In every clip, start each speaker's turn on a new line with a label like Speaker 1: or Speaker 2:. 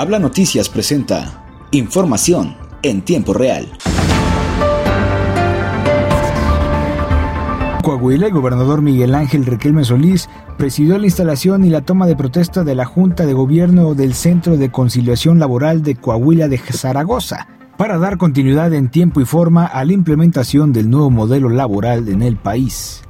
Speaker 1: Habla Noticias presenta información en tiempo real.
Speaker 2: Coahuila, el gobernador Miguel Ángel Riquelme Solís presidió la instalación y la toma de protesta de la Junta de Gobierno del Centro de Conciliación Laboral de Coahuila de Zaragoza para dar continuidad en tiempo y forma a la implementación del nuevo modelo laboral en el país.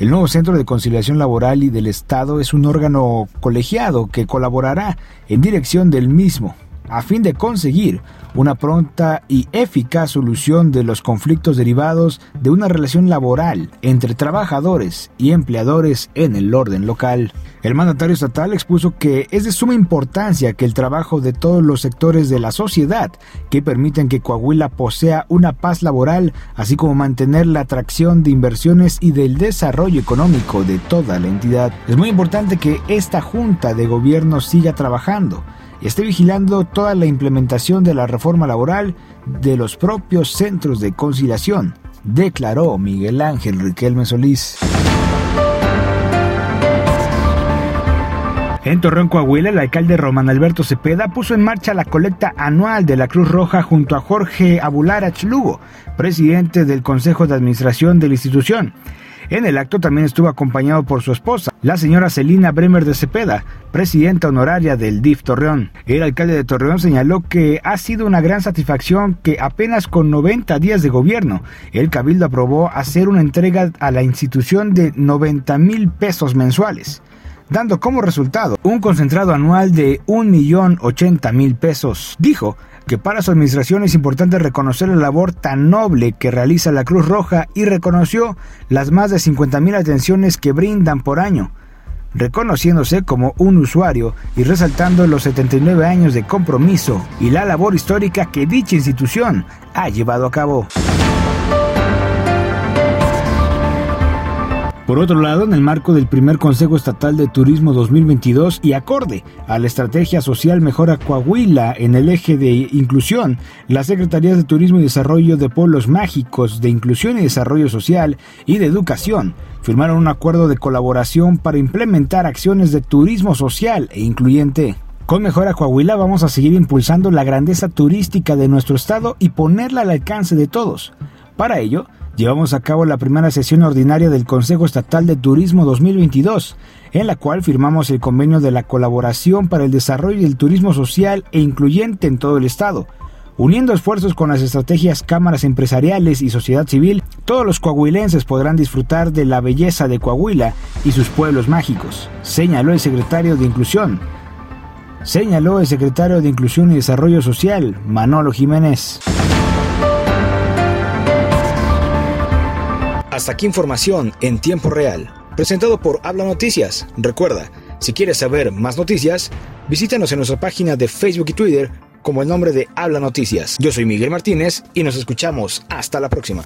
Speaker 2: El nuevo Centro de Conciliación Laboral y del Estado es un órgano colegiado que colaborará en dirección del mismo, a fin de conseguir una pronta y eficaz solución de los conflictos derivados de una relación laboral entre trabajadores y empleadores en el orden local. El mandatario estatal expuso que es de suma importancia que el trabajo de todos los sectores de la sociedad que permiten que Coahuila posea una paz laboral, así como mantener la atracción de inversiones y del desarrollo económico de toda la entidad. Es muy importante que esta junta de gobierno siga trabajando esté vigilando toda la implementación de la reforma laboral de los propios centros de conciliación, declaró Miguel Ángel Riquelme Solís. En Torreón, Coahuila, el alcalde Román Alberto Cepeda puso en marcha la colecta anual de la Cruz Roja junto a Jorge Abularach Lugo, presidente del Consejo de Administración de la institución. En el acto también estuvo acompañado por su esposa, la señora Celina Bremer de Cepeda, presidenta honoraria del DIF Torreón. El alcalde de Torreón señaló que ha sido una gran satisfacción que apenas con 90 días de gobierno, el Cabildo aprobó hacer una entrega a la institución de 90 mil pesos mensuales dando como resultado un concentrado anual de 1.080.000 pesos. Dijo que para su administración es importante reconocer la labor tan noble que realiza la Cruz Roja y reconoció las más de 50.000 atenciones que brindan por año, reconociéndose como un usuario y resaltando los 79 años de compromiso y la labor histórica que dicha institución ha llevado a cabo. Por otro lado, en el marco del primer Consejo Estatal de Turismo 2022 y acorde a la estrategia social Mejora Coahuila en el eje de inclusión, la Secretaría de Turismo y Desarrollo de Pueblos Mágicos, de Inclusión y Desarrollo Social y de Educación firmaron un acuerdo de colaboración para implementar acciones de turismo social e incluyente. Con Mejora Coahuila vamos a seguir impulsando la grandeza turística de nuestro estado y ponerla al alcance de todos. Para ello, llevamos a cabo la primera sesión ordinaria del Consejo Estatal de Turismo 2022, en la cual firmamos el convenio de la colaboración para el desarrollo del turismo social e incluyente en todo el Estado. Uniendo esfuerzos con las estrategias cámaras empresariales y sociedad civil, todos los coahuilenses podrán disfrutar de la belleza de Coahuila y sus pueblos mágicos, señaló el secretario de Inclusión. Señaló el secretario de Inclusión y Desarrollo Social, Manolo Jiménez.
Speaker 1: Hasta aquí información en tiempo real, presentado por Habla Noticias. Recuerda, si quieres saber más noticias, visítanos en nuestra página de Facebook y Twitter como el nombre de Habla Noticias. Yo soy Miguel Martínez y nos escuchamos hasta la próxima.